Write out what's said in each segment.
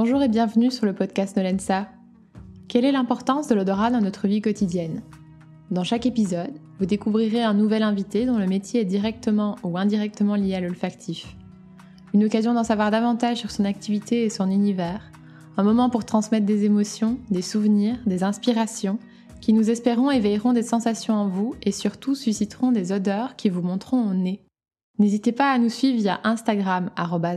Bonjour et bienvenue sur le podcast Nolensa. Quelle est l'importance de l'odorat dans notre vie quotidienne? Dans chaque épisode, vous découvrirez un nouvel invité dont le métier est directement ou indirectement lié à l'olfactif. Une occasion d'en savoir davantage sur son activité et son univers. Un moment pour transmettre des émotions, des souvenirs, des inspirations qui nous espérons éveilleront des sensations en vous et surtout susciteront des odeurs qui vous montreront au nez. N'hésitez pas à nous suivre via Instagram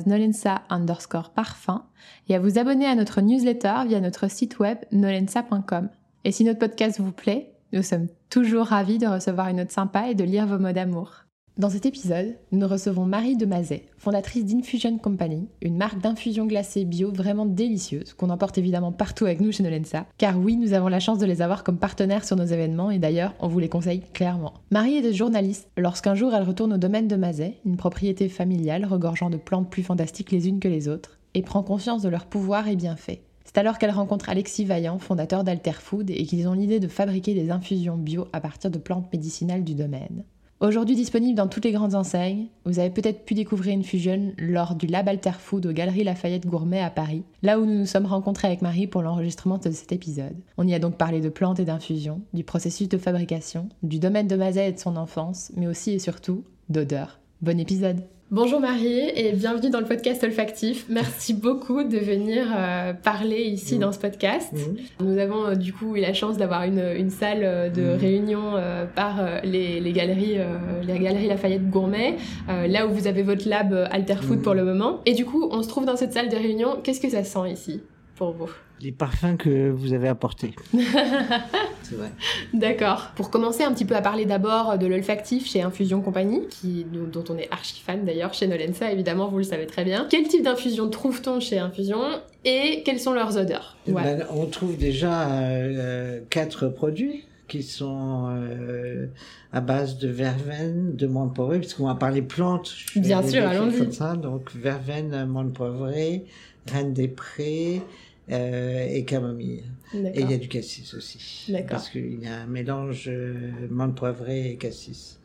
nolensa underscore parfum et à vous abonner à notre newsletter via notre site web nolensa.com. Et si notre podcast vous plaît, nous sommes toujours ravis de recevoir une note sympa et de lire vos mots d'amour. Dans cet épisode, nous recevons Marie Demazet, fondatrice d'Infusion Company, une marque d'infusion glacée bio vraiment délicieuse qu'on emporte évidemment partout avec nous chez Nolensa. Car oui, nous avons la chance de les avoir comme partenaires sur nos événements et d'ailleurs, on vous les conseille clairement. Marie est journaliste lorsqu'un jour elle retourne au domaine de Mazet, une propriété familiale regorgeant de plantes plus fantastiques les unes que les autres, et prend conscience de leur pouvoir et bienfaits. C'est alors qu'elle rencontre Alexis Vaillant, fondateur d'Alterfood, et qu'ils ont l'idée de fabriquer des infusions bio à partir de plantes médicinales du domaine. Aujourd'hui disponible dans toutes les grandes enseignes, vous avez peut-être pu découvrir une fusion lors du Lab Alter Food aux Galeries Lafayette Gourmet à Paris, là où nous nous sommes rencontrés avec Marie pour l'enregistrement de cet épisode. On y a donc parlé de plantes et d'infusions, du processus de fabrication, du domaine de Mazet et de son enfance, mais aussi et surtout d'odeur. Bon épisode Bonjour Marie et bienvenue dans le podcast olfactif. Merci beaucoup de venir euh, parler ici dans ce podcast. Nous avons euh, du coup eu la chance d'avoir une, une, salle euh, de réunion par les, les, galeries, les galeries Lafayette Gourmet, là où vous avez votre lab Alterfood pour le moment. Et du coup, on se trouve dans cette salle de réunion. Qu'est-ce que ça sent ici? Pour vous les parfums que vous avez apportés. c'est vrai. D'accord. Pour commencer un petit peu à parler d'abord de l'olfactif chez Infusion Compagnie, qui, dont on est archi fan d'ailleurs chez Nolensa, évidemment, vous le savez très bien. Quel type d'infusion trouve-t-on chez Infusion et quelles sont leurs odeurs? Eh ben, On trouve déjà euh, quatre produits qui sont euh, à base de verveine, de menthe poivrée, puisqu'on va parler plantes. Bien sûr, allons-y. Donc verveine, menthe poivrée, reine des prés, et camomille. Et il y a du cassis aussi. Parce qu'il y a un mélange euh, menthe poivrée et cassis,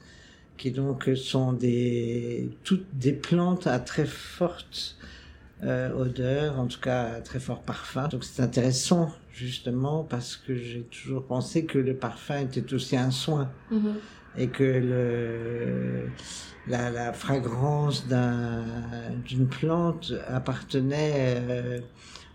qui donc sont des, toutes des plantes à très forte euh, odeur, en tout cas à très fort parfum. Donc c'est intéressant justement parce que j'ai toujours pensé que le parfum était aussi un soin. Mm-hmm. Et que le, la, la fragrance d'une plante appartenait euh,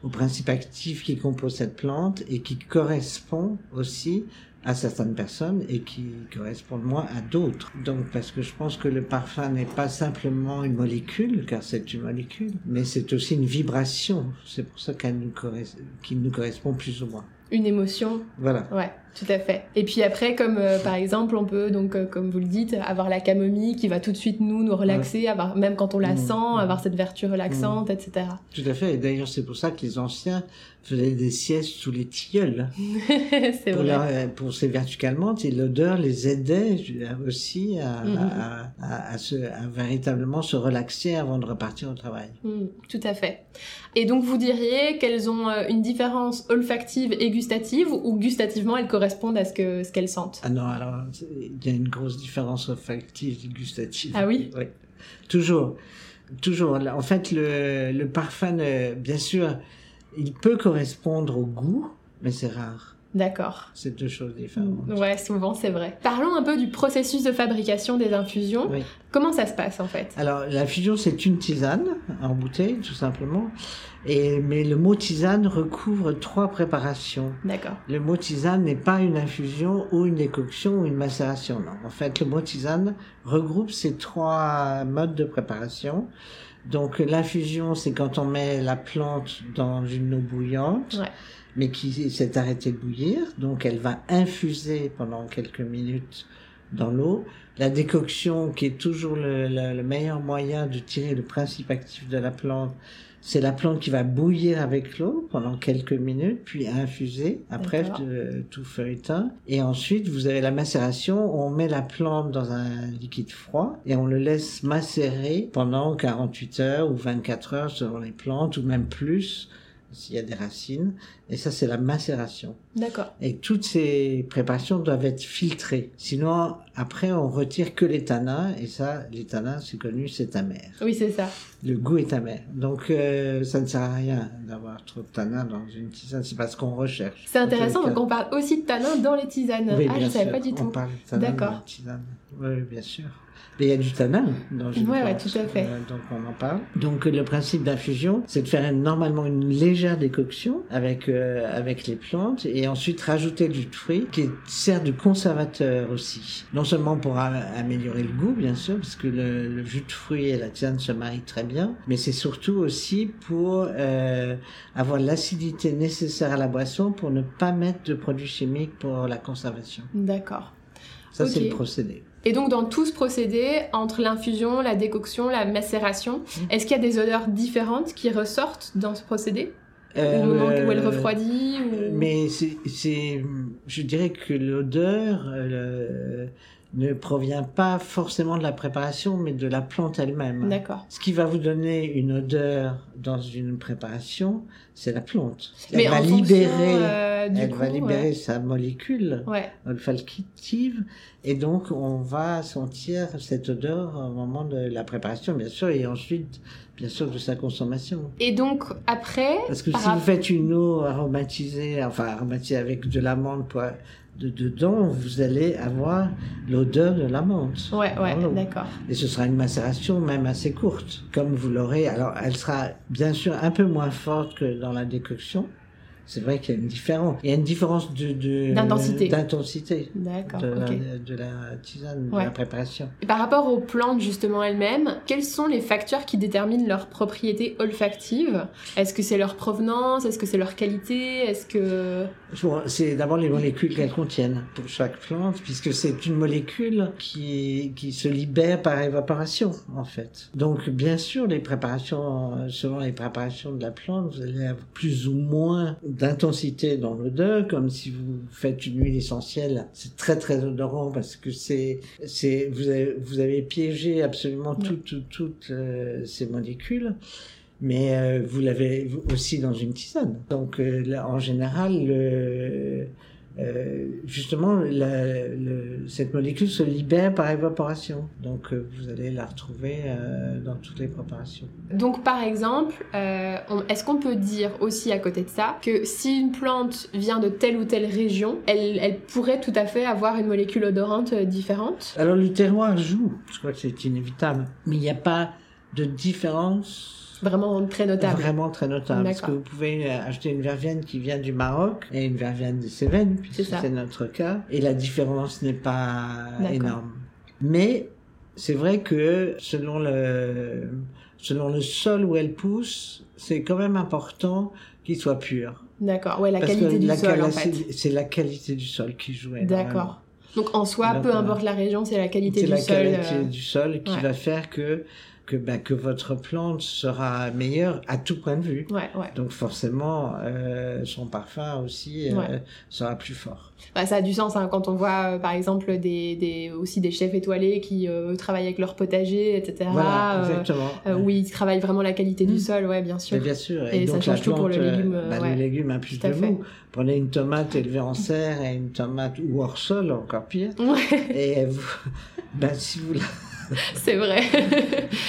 au principe actif qui compose cette plante et qui correspond aussi à certaines personnes et qui correspondent moins à d'autres. Donc parce que je pense que le parfum n'est pas simplement une molécule, car c'est une molécule, mais c'est aussi une vibration. C'est pour ça qu'elle nous, qu'il nous correspond plus ou moins. Une émotion. Voilà. Ouais. Tout à fait. Et puis après, comme euh, par exemple, on peut donc, euh, comme vous le dites, avoir la camomille qui va tout de suite nous nous relaxer, avoir même quand on la mmh. sent, mmh. avoir cette vertu relaxante, mmh. etc. Tout à fait. Et d'ailleurs, c'est pour ça que les anciens faisaient des siestes sous les tilleuls. c'est vrai. Euh, pour ces vertus calmantes, et l'odeur les aidait aussi à, à, à, se, à, véritablement se relaxer avant de repartir au travail. tout à fait. Et donc, vous diriez qu'elles ont une différence olfactive et gustative, ou gustativement elles correspondent à ce que ce qu'elles sentent. Ah non, alors il y a une grosse différence olfactive et gustative. Ah oui. Oui, toujours, toujours. En fait, le, le parfum, bien sûr, il peut correspondre au goût, mais c'est rare. D'accord. C'est deux choses différentes. Ouais, souvent c'est vrai. Parlons un peu du processus de fabrication des infusions. Oui. Comment ça se passe en fait? Alors l'infusion c'est une tisane en bouteille tout simplement. Et, mais le mot tisane recouvre trois préparations. D'accord. Le mot tisane n'est pas une infusion ou une décoction ou une macération. Non. En fait, le mot tisane regroupe ces trois modes de préparation. Donc l'infusion, c'est quand on met la plante dans une eau bouillante. Ouais mais qui s'est arrêtée de bouillir, donc elle va infuser pendant quelques minutes dans l'eau. La décoction, qui est toujours le, le, meilleur moyen de tirer le principe actif de la plante, c'est la plante qui va bouillir avec l'eau pendant quelques minutes, puis infuser après de, tout feuilletin. Et ensuite, vous avez la macération. On met la plante dans un liquide froid et on le laisse macérer pendant 48 heures ou 24 heures selon les plantes, ou même plus s'il y a des racines. Et ça, c'est la macération. D'accord. Et toutes ces préparations doivent être filtrées. Sinon, après, on retire que les tanins, et ça, les tanins, c'est connu, c'est amer. Oui, c'est ça. Le goût est amer. Donc, euh, ça ne sert à rien d'avoir trop de tanins dans une tisane, c'est pas ce qu'on recherche. C'est intéressant, donc on parle aussi de tanins dans les tisanes. Oui, ah, je ne savais pas du on tout. Parle de tanins dans les tisanes. Oui, bien sûr. Mais il y a du tanin dans une Oui, ouais, tout à fait. euh, donc on en parle. Donc le principe d'infusion, c'est de faire normalement une légère décoction avec euh, avec les plantes et ensuite rajouter du fruit qui sert de conservateur aussi. Non seulement pour améliorer le goût, bien sûr, parce que le, le jus de fruits et la tisane se marient très bien, mais c'est surtout aussi pour euh, avoir l'acidité nécessaire à la boisson pour ne pas mettre de produits chimiques pour la conservation. D'accord. Ça, c'est le procédé. Et donc dans tout ce procédé, entre l'infusion, la décoction, la macération, Mm. est-ce qu'il y a des odeurs différentes qui ressortent dans ce procédé? Au moment où elle Euh, refroidit ou... Mais c'est, c'est, je dirais que l'odeur euh, ne provient pas forcément de la préparation, mais de la plante elle-même. D'accord. Ce qui va vous donner une odeur dans une préparation, c'est la plante. Mais elle va fonction, libérer, euh, du elle coup, va libérer ouais. sa molécule Ouais. olfactive, et donc on va sentir cette odeur au moment de la préparation, bien sûr, et ensuite, bien sûr, de sa consommation. Et donc après, Parce que si vous faites une eau aromatisée, enfin aromatisée avec de l'amande de, dedans, vous allez avoir l'odeur de l'amande. Ouais, ouais, d'accord. Et ce sera une macération même assez courte, comme vous l'aurez. Alors, elle sera bien sûr un peu moins forte que dans la décoction. C'est vrai qu'il y a une différence. Il y a une différence de, de- D'intensité. d'intensité de, la, de tisane, de Ouais. la préparation. Et par rapport aux plantes justement elles-mêmes, quels sont les facteurs qui déterminent leur propriété olfactive? Est-ce que c'est leur provenance? Est-ce que c'est leur qualité? Est-ce que... C'est d'abord les molécules qu'elles contiennent pour chaque plante, puisque c'est une molécule qui, qui se libère par évaporation, en fait. Donc, bien sûr, les préparations, selon les préparations de la plante, vous allez avoir plus ou moins d'intensité dans l'odeur, comme si vous faites une huile essentielle, c'est très très odorant parce que c'est, c'est, vous avez, vous avez piégé absolument toutes, toutes, toutes euh, ces molécules. Mais euh, vous l'avez aussi dans une tisane. Donc, euh, là, en général, justement, la- le- cette molécule se libère par évaporation. Donc, euh, vous allez la retrouver euh, dans toutes les préparations. Donc par exemple, euh, est-ce qu'on peut dire aussi à côté de ça que si une plante vient de telle ou telle région, elle, elle pourrait tout à fait avoir une molécule odorante euh, différente? Alors, le terroir joue, je crois que c'est inévitable, mais il n'y a pas de différence Vraiment très notable. Vraiment très notable. Parce que vous pouvez euh, acheter une verveine qui vient du Maroc et une verveine des Cévennes, C'est puisque c'est notre cas, et la différence n'est pas énorme. Mais c'est vrai que selon le, selon le sol où elle pousse, c'est quand même important qu'il soit pur. D'accord, ouais, la Parce qualité du la sol en fait. C'est la qualité du sol qui joue. D'accord. Donc en soi, peu importe la région, c'est la qualité C'est du la sol. qualité euh, du sol qui ouais. va faire que, que, bah, que votre plante sera meilleure à tout point de vue. Ouais, ouais. Donc forcément, euh, son parfum aussi euh, Ouais. sera plus fort. Bah, ça a du sens hein, quand on voit euh, par exemple des, des, aussi des chefs étoilés qui travaillent avec leur potager, etc. voilà, exactement. où ils travaillent vraiment la qualité du Mm. sol, ouais, bien sûr. Mais bien sûr. Et ça donc, change la tout pour le plante, euh, légume, euh, bah, plus de goût. Prenez une tomate élevée en serre et une tomate ou hors sol, encore pire. Et vous, bah, si vous, la- c'est vrai.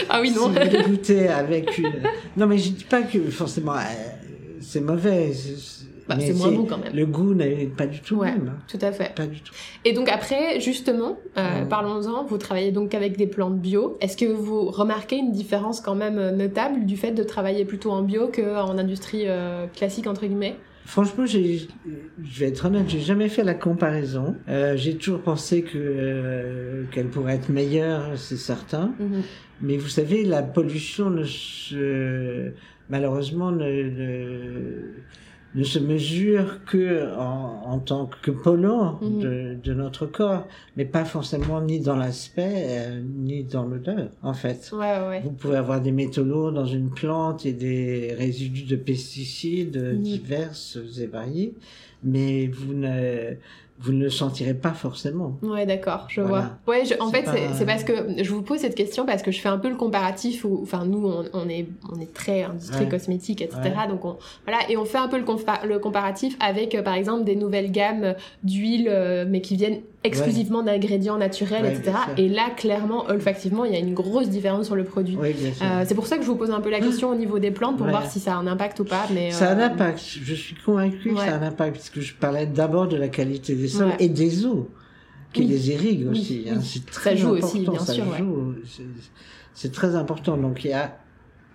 ah oui, non. si vous goûtez avec une... Non, mais je dis pas que forcément euh, c'est mauvais. c'est- Bah, c'est moins bon quand même. Le goût n'est pas du tout Ouais. le même. hein. Tout à fait. Pas du tout. Et donc après, justement, euh, parlons-en, vous travaillez donc avec des plantes bio. Est-ce que vous remarquez une différence quand même euh, notable du fait de travailler plutôt en bio qu'en industrie classique, entre guillemets? Franchement, j'ai, je vais être honnête, j'ai jamais fait la comparaison. Euh, j'ai toujours pensé que euh, qu'elle pourrait être meilleure, c'est certain. Mhm. Mais vous savez, la pollution ne se, malheureusement, ne, ne, ne se mesure que en, en tant que polluant Mhm. de, de notre corps, mais pas forcément ni dans l'aspect euh, ni dans l'odeur, en fait. Ouais, ouais. Vous pouvez avoir des métaux lourds dans une plante et des résidus de pesticides Mhm. divers et variés, mais vous ne vous ne le sentirez pas forcément. Ouais, d'accord, je vois. Ouais, en fait, c'est parce que je vous pose cette question parce que je fais un peu le comparatif où, enfin, nous, on, est, on est très industrie cosmétique, etc. Donc, on, voilà, et on fait un peu le, le comparatif avec, euh, par exemple, des nouvelles gammes d'huile, euh, mais qui viennent exclusivement d'ingrédients naturels, etc. Et là, clairement, olfactivement, il y a une grosse différence sur le produit. Euh, c'est pour ça que je vous pose un peu la question au niveau des plantes pour voir si ça a un impact ou pas. Mais, ça a un impact. Je suis convaincue que ça a un impact parce que je parlais d'abord de la qualité des sols et des eaux qui les irriguent aussi. Hein. C'est très ça joue important. aussi, bien ça sûr. C'est très important. Donc il y a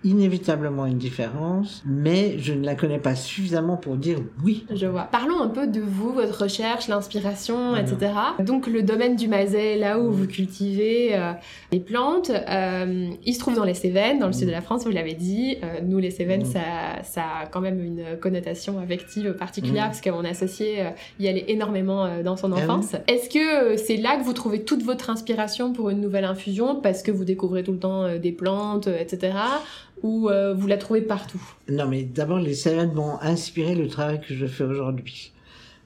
inévitablement une différence, mais je ne la connais pas suffisamment pour dire oui. Je vois. Parlons un peu de vous, votre recherche, l'inspiration, etc. Donc le domaine du Mazet, là où vous cultivez euh, les plantes, euh, il se trouve dans les Cévennes, dans le sud de la France, vous l'avez dit. Euh, nous, les Cévennes, ça, ça a quand même une connotation affective particulière parce qu'on associait y aller énormément dans son ah enfance. Est-ce que c'est là que vous trouvez toute votre inspiration pour une nouvelle infusion parce que vous découvrez tout le temps des plantes, etc ou euh, vous la trouvez partout? Non, mais d'abord, les Cévennes m'ont inspiré le travail que je fais aujourd'hui.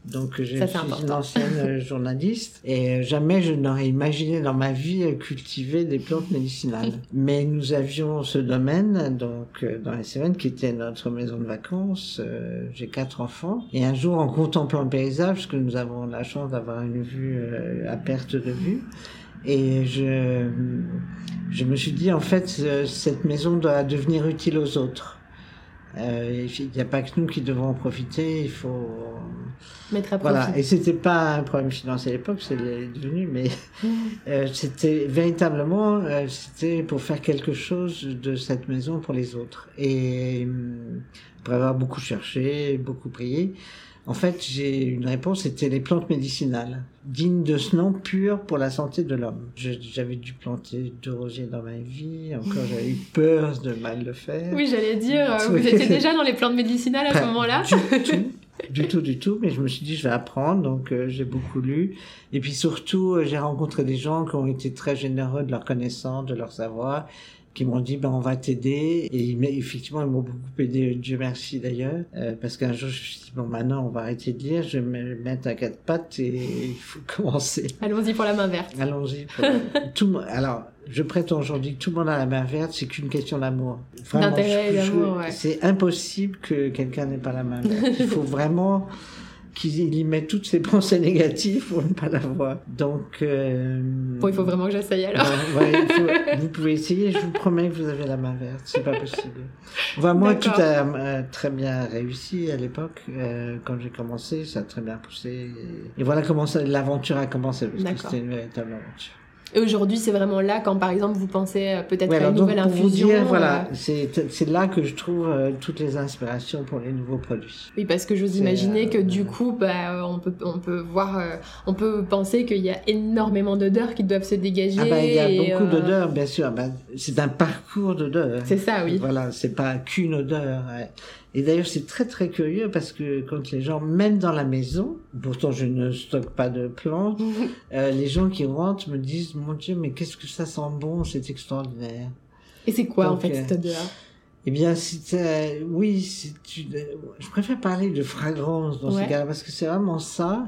Donc, je suis une ancienne euh, journaliste et euh, jamais je n'aurais imaginé dans ma vie cultiver des plantes médicinales. Mais nous avions ce domaine, donc, dans les Cévennes, qui était notre maison de vacances. J'ai quatre enfants. Et un jour, en contemplant le paysage, parce que nous avons la chance d'avoir une vue à perte de vue, et je, je me suis dit, en fait, cette maison doit devenir utile aux autres. Euh, il n'y a pas que nous qui devons en profiter, il faut mettre à profit. Voilà, et c'était pas un problème financier à l'époque, c'est devenu, mais euh, c'était véritablement, euh, c'était pour faire quelque chose de cette maison pour les autres. Et pour avoir beaucoup cherché, beaucoup prié, en fait, j'ai une réponse, c'était les plantes médicinales, dignes de ce nom, pur pour la santé de l'homme. J'avais dû planter deux rosiers dans ma vie, encore j'avais eu peur de mal le faire. Oui, j'allais dire, euh, vous étiez déjà dans les plantes médicinales à ce moment-là du tout, du tout, du tout, mais je me suis dit, je vais apprendre, donc euh, j'ai beaucoup lu. Et puis surtout, euh, j'ai rencontré des gens qui ont été très généreux de leur connaissance, de leur savoir, qui m'ont dit ben on va t'aider. Et effectivement ils m'ont beaucoup aidé. Dieu merci d'ailleurs. Euh, parce qu'un jour je me suis dit bon maintenant on va arrêter de lire. Je vais me mettre à quatre pattes et il faut commencer. Allons-y pour la main verte. Allons-y pour... tout alors je prétends aujourd'hui que tout le monde a la main verte. C'est qu'une question d'amour. D'intérêt d'amour ouais. c'est impossible que quelqu'un n'ait pas la main verte. Il faut vraiment qu'il y met toutes ses pensées négatives pour ne pas l'avoir. Donc. Euh, bon, il faut vraiment que j'essaye alors. vous pouvez essayer, je vous promets que vous avez la main verte, c'est pas possible. Enfin, moi, tout a très bien réussi à l'époque. Euh, quand j'ai commencé, ça a très bien poussé. Et, voilà comment l'aventure a commencé, parce que c'était une véritable aventure. Et aujourd'hui, c'est vraiment là quand, par exemple, vous pensez euh, peut-être à une nouvelle infusion. Vous dire, voilà, euh, c'est là que je trouve euh, toutes les inspirations pour les nouveaux produits. Oui, parce que j'ose imaginer que du coup, bah, on peut on peut voir, on peut penser qu'il y a énormément d'odeurs qui doivent se dégager. Ah bah, il y a beaucoup d'odeurs, bien sûr. Bah, c'est un parcours d'odeurs. C'est ça, oui. Voilà, c'est pas qu'une odeur. Et d'ailleurs, c'est très très curieux parce que quand les gens, même dans la maison, pourtant je ne stocke pas de plantes, euh, les gens qui rentrent me disent, mon Dieu, mais qu'est-ce que ça sent bon, c'est extraordinaire. Et c'est quoi en fait cette odeur? eh bien, c'est oui, c'est je préfère parler de fragrance dans ce cas-là parce que c'est vraiment ça.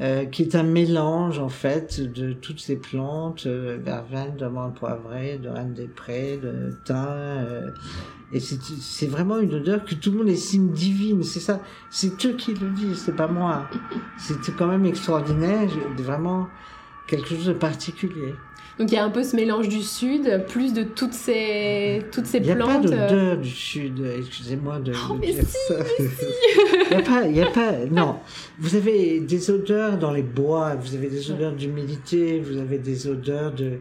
Euh, qui est un mélange en fait de toutes ces plantes, euh, verveine, d'amande poivrée, de reine des prés, de thym. Euh, et c'est vraiment une odeur que tout le monde estime divine. C'est ça, c'est eux qui le disent, c'est pas moi. C'est quand même extraordinaire, vraiment quelque chose de particulier. Donc il y a un peu ce mélange du sud, plus de toutes ces, toutes ces plantes. Il n'y a pas d'odeur du sud, excusez-moi de, oh, dire ça. Il n'y a pas, il y a pas, non. Vous avez des odeurs dans les bois, vous avez des odeurs d'humidité, vous avez des odeurs de,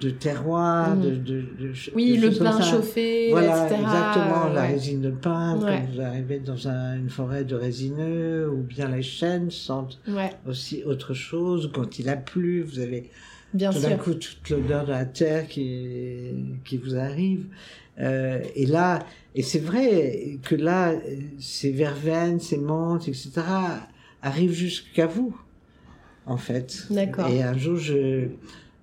de terroir, mm. de, de, de, Oui, le pain chauffé, voilà, exactement, la résine de pain, quand vous arrivez dans une forêt de résineux, ou bien les chênes sentent aussi autre chose. Quand il a plu, vous avez Bien tout d'un coup toute l'odeur de la terre qui, qui vous arrive. Euh, et là, et c'est vrai que là, ces verveines, ces menthes, etc., arrivent jusqu'à vous, en fait. D'accord. Et un jour, je,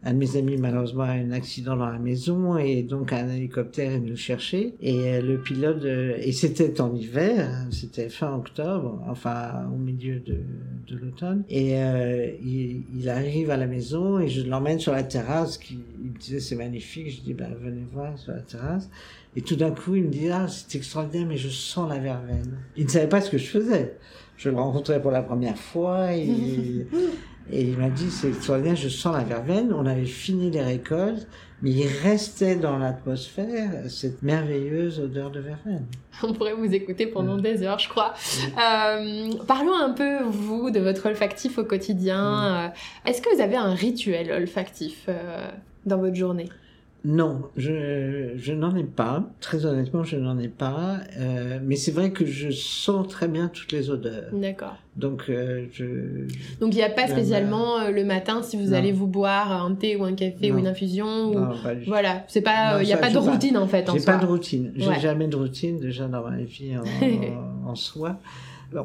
un de mes amis malheureusement a un accident dans la maison et donc un hélicoptère est venu le chercher et euh, le pilote euh, et c'était en hiver, c'était fin octobre, enfin au milieu de, de l'automne et euh, il, il, arrive à la maison et je l'emmène sur la terrasse. Qui, il me disait c'est magnifique, je dis ben venez voir sur la terrasse et tout d'un coup il me dit ah c'est extraordinaire mais je sens la verveine. Il ne savait pas ce que je faisais. Je le rencontrais pour la première fois et Et il m'a dit, c'est extraordinaire, je sens la verveine. On avait fini les récoltes, mais il restait dans l'atmosphère cette merveilleuse odeur de verveine. On pourrait vous écouter pendant des heures, je crois. Euh, parlons un peu, vous, de votre olfactif au quotidien. Euh, est-ce que vous avez un rituel olfactif euh, dans votre journée? Non, je, je n'en ai pas. Très honnêtement, je n'en ai pas. Euh, mais c'est vrai que je sens très bien toutes les odeurs. D'accord. Donc, euh, je. Donc, il n'y a pas spécialement euh, le matin si vous allez vous boire un thé ou un café ou une infusion. Ou... Non, pas voilà, c'est pas. Il n'y a pas de routine en fait. J'ai pas de routine. J'ai jamais de routine déjà dans ma vie en, en soi.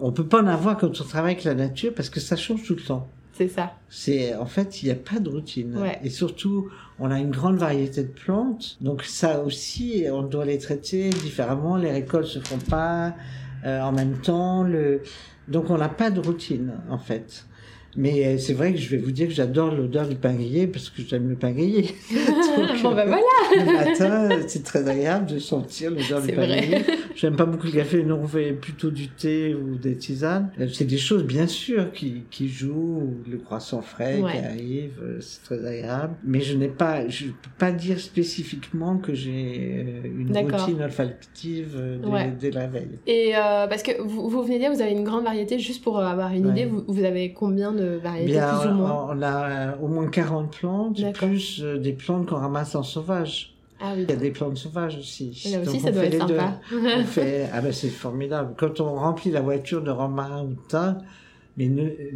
On peut pas en avoir quand on travaille avec la nature parce que ça change tout le temps. C'est ça. C'est en fait, il n'y a pas de routine. Et surtout, on a une grande variété de plantes, donc ça aussi, on doit les traiter différemment. Les récoltes se font pas euh, en même temps. Le... Donc on n'a pas de routine en fait. Mais euh, c'est vrai que je vais vous dire que j'adore l'odeur du pain grillé parce que j'aime le pain grillé. bon ben voilà. le matin, c'est très agréable de sentir l'odeur du pain grillé. J'aime pas beaucoup le café, nous on fait plutôt du thé ou des tisanes. Euh, c'est des choses bien sûr qui, qui jouent, le croissant frais qui arrive, euh, c'est très agréable. Mais je n'ai pas, je peux pas dire spécifiquement que j'ai une routine olfactive dès, la veille. Et parce que vous, vous venez de dire, vous avez une grande variété, juste pour avoir une idée, vous, vous avez combien de variétés plus ou moins On a euh, au moins 40 plantes, plus euh, des plantes qu'on ramasse en sauvage. Ah oui. Il y a des plantes sauvages aussi. Et là aussi, ça doit être sympa. on fait... Ah ben c'est formidable. Quand on remplit la voiture de romarin ou de thym, mais,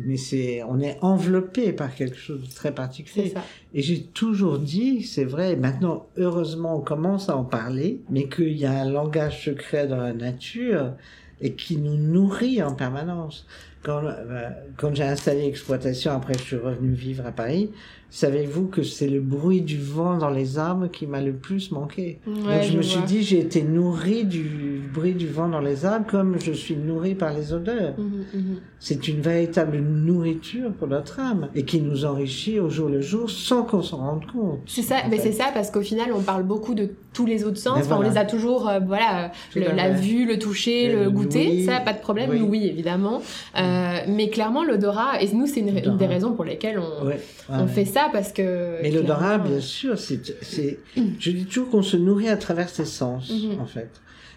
mais c'est, on est enveloppé par quelque chose de très particulier. Ça. Et j'ai toujours dit, c'est vrai, maintenant, heureusement, on commence à en parler, mais qu'il y a un langage secret dans la nature et qui nous nourrit en permanence. Quand, euh, quand j'ai installé l'exploitation, après je suis revenu vivre à Paris, savez-vous que c'est le bruit du vent dans les arbres qui m'a le plus manqué? Donc je, me suis dit, j'ai été nourri du bruit du vent dans les arbres comme je suis nourri par les odeurs. Mhm, mhm. C'est une véritable nourriture pour notre âme et qui nous enrichit au jour le jour sans qu'on s'en rende compte. C'est ça, mais c'est ça parce qu'au final on parle beaucoup de tous les autres sens. On les a toujours, euh, voilà, la vue, le toucher, le, goûter, ça pas de problème. Oui, évidemment. Euh, mais clairement l'odorat, et nous c'est une, des raisons pour lesquelles on, on fait ça parce que. Mais l'odorat, bien sûr, c'est, je dis toujours qu'on se nourrit à travers ses sens, mhm. en fait.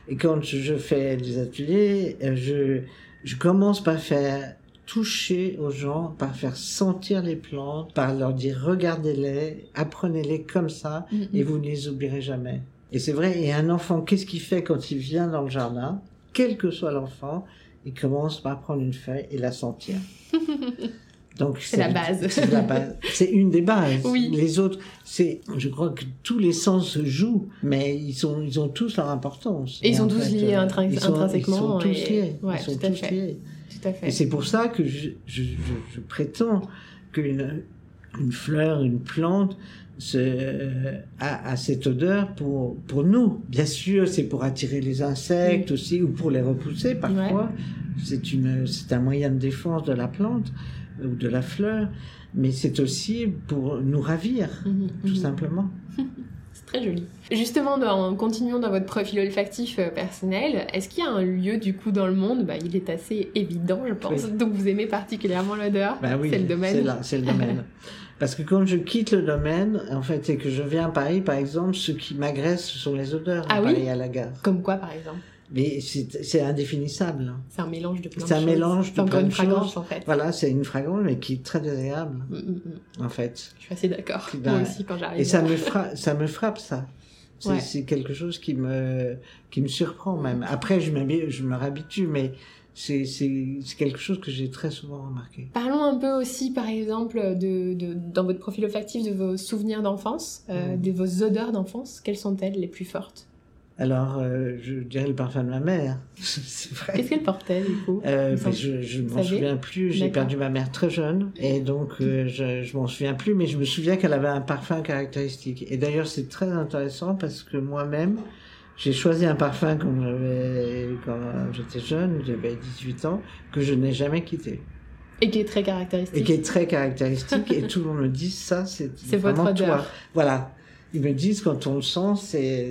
Et quand je fais des ateliers, euh, je, je commence par faire toucher aux gens, par faire sentir les plantes, par leur dire regardez-les, apprenez-les comme ça, mhm. et vous ne les oublierez jamais. Et c'est vrai, et un enfant, qu'est-ce qu'il fait quand il vient dans le jardin? Quel que soit l'enfant, il commence par prendre une feuille et la sentir. Donc c'est la base. C'est la base. C'est une des bases. Oui. Les autres, c'est, je crois que tous les sens se jouent, mais ils sont, ils ont tous leur importance. Et, ils sont tous liés intrinsèquement. Ils sont tous liés. Ouais, ils sont tous liés. Tout à fait. Et c'est pour ça que je, je, je, prétends qu'une une fleur, une plante, ce, a, cette odeur pour, pour nous. Bien sûr, c'est pour attirer les insectes aussi, ou pour les repousser parfois. C'est une, c'est un moyen de défense de la plante ou de la fleur, mais c'est aussi pour nous ravir, mhm, tout mhm. simplement. c'est très joli. Justement, en continuant dans votre profil olfactif euh, personnel, est-ce qu'il y a un lieu du coup dans le monde, bah, il est assez évident je pense, donc vous aimez particulièrement l'odeur? Oui, C'est le domaine. C'est le domaine. Parce que quand je quitte le domaine, en fait, et que je viens à Paris, par exemple, ce qui m'agresse, ce sont les odeurs ah à Paris à la gare. Comme quoi, par exemple? Mais c'est indéfinissable. C'est un mélange de plein C'est un mélange de plein une fragrance, en fait. Voilà, c'est une fragrance, mais qui est très désagréable, mm, mm, mm. en fait. Je suis assez d'accord. Moi aussi, quand j'arrive. Et ça me, frappe, ça me frappe, ça. C'est quelque chose qui me, qui me surprend même. Après, je, je me réhabitue, mais c'est quelque chose que j'ai très souvent remarqué. Parlons un peu aussi, par exemple, de, de dans votre profil olfactif, de vos souvenirs d'enfance, euh, de vos odeurs d'enfance. Quelles sont-elles les plus fortes? Alors, euh, je dirais le parfum de ma mère. c'est vrai. Qu'est-ce qu'elle portait, du coup? Euh, Je ne m'en souviens plus. J'ai perdu ma mère très jeune. Et donc, euh, je ne m'en souviens plus. Mais je me souviens qu'elle avait un parfum caractéristique. Et d'ailleurs, c'est très intéressant parce que moi-même, j'ai choisi un parfum quand j'étais jeune, j'avais 18 ans, que je n'ai jamais quitté. Et qui est très caractéristique. Et qui est très caractéristique. et tout le monde me dit, ça, c'est vraiment votre toi. Voilà ils me disent quand on le sent,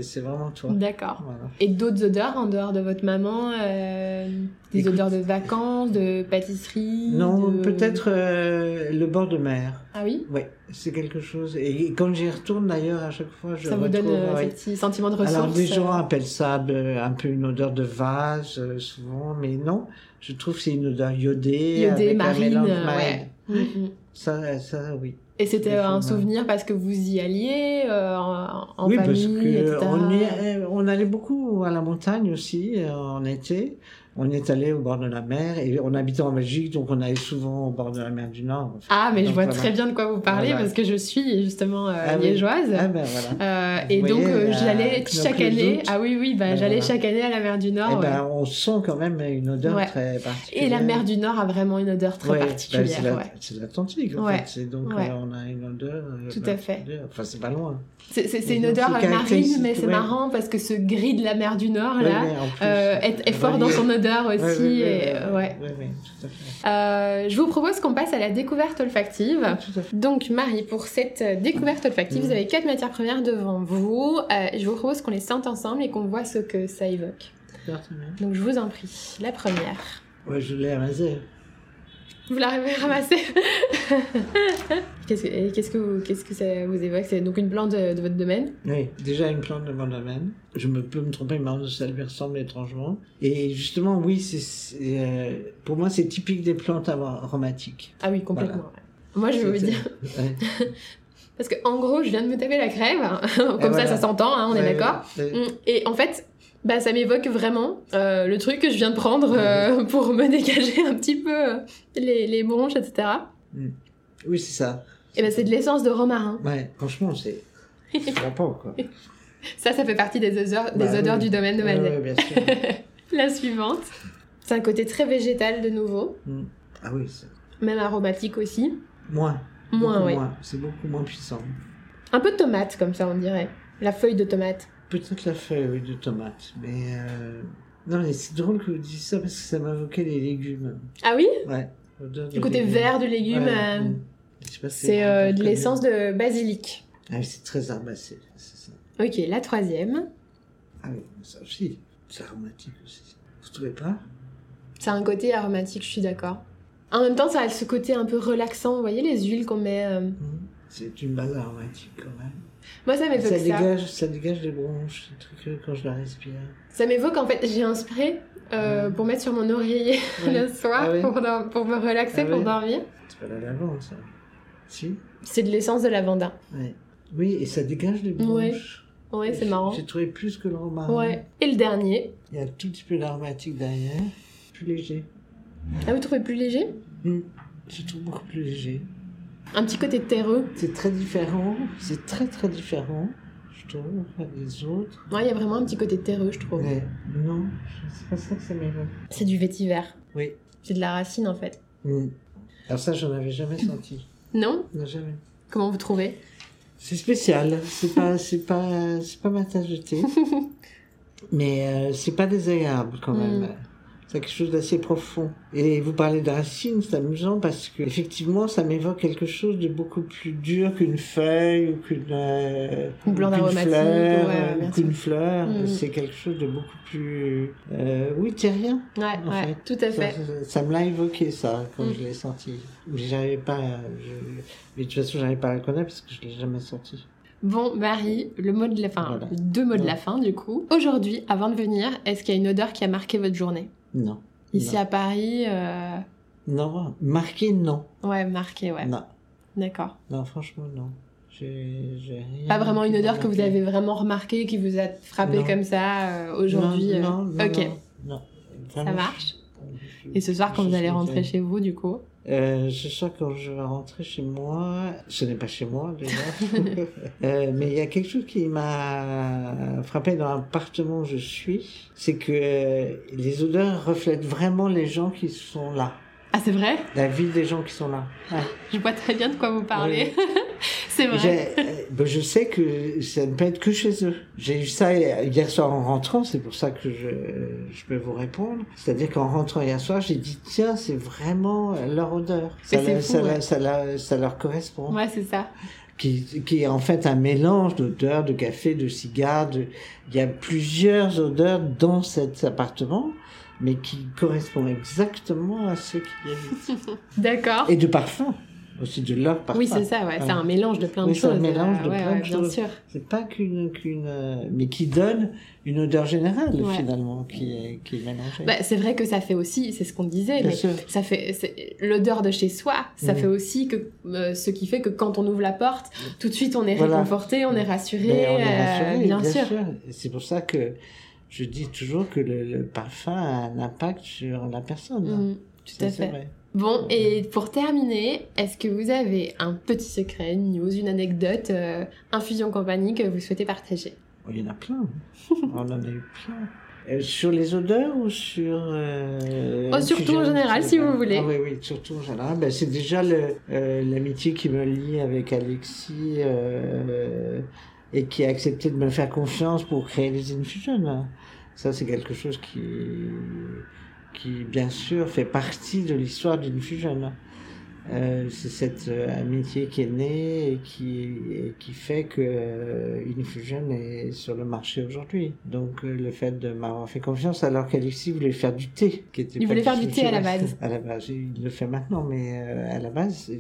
c'est vraiment toi. D'accord. Et d'autres odeurs en dehors de votre maman euh, Des odeurs de vacances, de pâtisserie Non, peut-être euh, le bord de mer. Ah oui? Oui, c'est quelque chose. Et quand j'y retourne d'ailleurs, à chaque fois, je Ça vous donne euh, un petit sentiment de ressource Alors, des gens appellent ça un peu une odeur de vase, souvent, mais non. Je trouve que c'est une odeur iodée. Iodée, marine, ouais. Mm-hmm. Ça, ça, oui. Et c'était un souvenir parce que vous y alliez euh, en, oui, famille, parce que on, on, allait beaucoup à la montagne aussi euh, en été. On est allé au bord de la mer et on habitait en Belgique, donc on allait souvent au bord de la mer du Nord. Ah, mais je vois très bien de quoi vous parlez parce que je suis justement euh, ah liégeoise. Ah, ben, voilà. euh, et donc euh, j'allais chaque année. Ah oui, oui, bah, j'allais chaque année à la mer du Nord. Et eh ben, on sent quand même une odeur très particulière. Et la mer du Nord a vraiment une odeur très ben, particulière. c'est l'Atlantique en fait. Donc on a une odeur. Tout à fait. Enfin, c'est pas loin. C'est une odeur marine, mais c'est marrant parce que ce gris de la mer du Nord là est fort dans son odeur aussi. Ouais, euh, je vous propose qu'on passe à la découverte olfactive. Donc, Marie, pour cette euh, découverte olfactive, vous avez quatre matières premières devant vous. Euh, je vous propose qu'on les sente ensemble et qu'on voit ce que ça évoque. Donc, je vous en prie. La première. Ouais, je l'ai ramassée. Vous l'avez ramassé Qu'est-ce que, qu'est-ce que, vous, qu'est-ce que ça vous évoque? C'est donc une plante de, votre domaine? Oui, déjà une plante de mon domaine. Je me peux me tromper, mais ça lui ressemble étrangement. Et justement, oui, c'est, euh, pour moi, c'est typique des plantes aromatiques. Ah oui, complètement. Moi, je veux vous dire. Parce que en gros, je viens de me taper la crève, comme ça, ça s'entend, hein, on est d'accord. Et en fait, bah, ça m'évoque vraiment euh, le truc que je viens de prendre euh, pour me dégager un petit peu euh, les, les, bronches, etc. Mm. Oui, c'est ça. Et ben, c'est de l'essence de romarin. Ouais, franchement, c'est frappant, quoi. ça, ça fait partie des odeurs, des bah odeurs du domaine de ma ouais, bien sûr. La suivante. C'est un côté très végétal de nouveau. Mm. Ah oui. Même aromatique aussi. Moins. Moins, oui. C'est beaucoup moins puissant. Un peu de tomate, comme ça, on dirait. La feuille de tomate. Peut-être la feuille de tomate, mais euh... non, mais c'est drôle que vous disiez ça parce que ça m'invoquait les légumes. Ah oui? Ouais. Le côté vert de légumes, euh, c'est euh, de l'essence de basilic. Ah c'est très herbacé, c'est ça. Ok, la troisième. Ah oui, ça aussi, c'est aromatique aussi. Vous trouvez pas? C'est un côté aromatique, je suis d'accord. En même temps, ça a ce côté un peu relaxant. Vous voyez les huiles qu'on met. Euh, mmh. C'est une base aromatique quand même. Moi, ça m'évoque ça. Dégage, ça. dégage des bronches, trucs quand je la respire. Ça m'évoque, en fait, j'ai un spray euh, pour mettre sur mon oreiller le soir ah pour, pour, me relaxer, ah pour dormir. C'est pas la lavande, ça Si C'est de l'essence de lavandin. Ouais. Oui, et ça dégage des bronches. Ouais, c'est marrant. J'ai trouvé plus que le romarin. Ouais. Et le dernier Il y a un tout petit peu d'aromatique derrière, plus léger. Ah, vous trouvez plus léger? Mmh. Je trouve beaucoup plus léger. Un petit côté terreux. C'est très différent, c'est très très différent, je trouve, des autres. Ouais, il y a vraiment un petit côté terreux, je trouve. Mais non, c'est pas ça que m'évoque. C'est du vétiver. Oui. C'est de la racine en fait. Mm. Alors ça, j'en avais jamais senti. Non Non, jamais. Comment vous trouvez? C'est spécial, c'est pas, c'est pas, c'est pas ma tasse de thé. Mais euh, c'est pas désagréable quand même. Mm c'est quelque chose d'assez profond. Et vous parlez de racines, c'est amusant parce que effectivement, ça m'évoque quelque chose de beaucoup plus dur qu'une feuille ou qu'une euh, fleur. qu'une fleur. Mm. C'est quelque chose de beaucoup plus, euh, oui, terrien. Ouais, ouais, tout à fait. Ça, me l'a évoqué ça quand mm. je l'ai senti. J'arrivais pas, mais de toute façon, j'arrivais pas à le connaître parce que je l'ai jamais senti. Bon, Marie, le mot de la fin, deux mots de la fin du coup. Aujourd'hui, avant de venir, est-ce qu'il y a une odeur qui a marqué votre journée? Non. Ici à Paris euh... Non, marqué, non. Ouais, marqué, ouais. Non. D'accord. Non, franchement, non. J'ai rien. Pas vraiment une odeur que vous avez vraiment remarquée, qui vous a frappé comme ça euh, aujourd'hui non, euh, non, Ok. Non. ça marche. Et ce soir, quand vous allez rentrer chez vous, du coup Euh, ce soir, quand je vais rentrer chez moi, ce n'est pas chez moi déjà, euh, mais il y a quelque chose qui m'a frappé dans l'appartement où je suis, c'est que les odeurs reflètent vraiment les gens qui sont là. Ah, c'est vrai? La vie des gens qui sont là. Je vois très bien de quoi vous parlez. c'est vrai. Euh, ben, je sais que ça ne peut être que chez eux. J'ai eu ça hier soir en rentrant, c'est pour ça que je, je peux vous répondre. C'est-à-dire qu'en rentrant hier soir, j'ai dit, tiens, c'est vraiment leur odeur. Ça, ça, ça, ça, leur correspond. Ouais, c'est ça. Qui, qui, est en fait un mélange d'odeurs, de café, de cigares. De... Il y a plusieurs odeurs dans cet appartement mais qui correspond exactement à ceux qui habitent. D'accord. Et de parfums aussi de leur parfum. Oui, c'est ça, ouais. c'est un mélange de plein de choses. C'est un mélange de plein de choses. C'est pas qu'une, qu'une, mais qui donne une odeur générale finalement qui est, qui est mélangée. Bah, c'est vrai que ça fait aussi, c'est ce qu'on disait, mais ça fait l'odeur de chez soi. Ça fait aussi que euh, ce qui fait que quand on ouvre la porte, tout de suite on est réconforté, on est rassuré. Ben, on est rassuré euh, bien, sûr. sûr. C'est pour ça que je dis toujours que le, parfum a un impact sur la personne. Mm, tout à fait. Bon, et pour terminer, est-ce que vous avez un petit secret, une news, une anecdote, euh, infusion compagnie que vous souhaitez partager? Oh, Il y en a plein. On en a eu plein. Euh, sur les odeurs ou sur... Euh, oh, surtout en général, si vous voulez. Ah, oui, oui, surtout en général. Ben, c'est déjà l'amitié qui me lie avec Alexis et qui a accepté de me faire confiance pour créer les infusions. Ça, c'est quelque chose qui, qui, bien sûr, fait partie de l'histoire d'une fusion. Euh, c'est cette euh, amitié qui est née et qui, qui fait que euh, Infusion est sur le marché aujourd'hui. Donc le fait de m'avoir fait confiance alors qu'Alexis voulait faire du thé. Qui était il voulait faire du thé à la base. À la base, il le fait maintenant, mais à la base,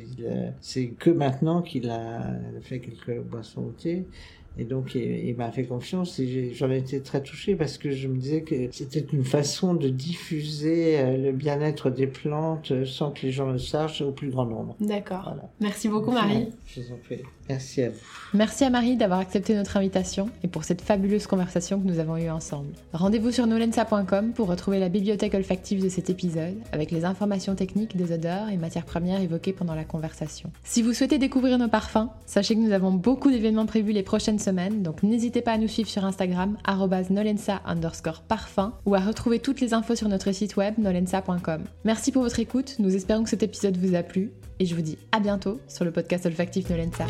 c'est que maintenant qu'il a fait quelques boissons au thé. Et donc, il, m'a fait confiance et j'en ai été très touché parce que je me disais que c'était une façon de diffuser euh, le bien-être des plantes euh, sans que les gens le sachent au plus grand nombre. D'accord. Merci beaucoup, Marie. Je vous en prie. Merci à vous. Merci à Marie d'avoir accepté notre invitation et pour cette fabuleuse conversation que nous avons eue ensemble. Rendez-vous sur nolensa.com pour retrouver la bibliothèque olfactive de cet épisode avec les informations techniques des odeurs et matières premières évoquées pendant la conversation. Si vous souhaitez découvrir nos parfums, sachez que nous avons beaucoup d'événements prévus les prochaines semaines, donc n'hésitez pas à nous suivre sur Instagram nolensa underscore parfum ou à retrouver toutes les infos sur notre site web nolensa.com. Merci pour votre écoute, nous espérons que cet épisode vous a plu et je vous dis à bientôt sur le podcast olfactif Nolensa.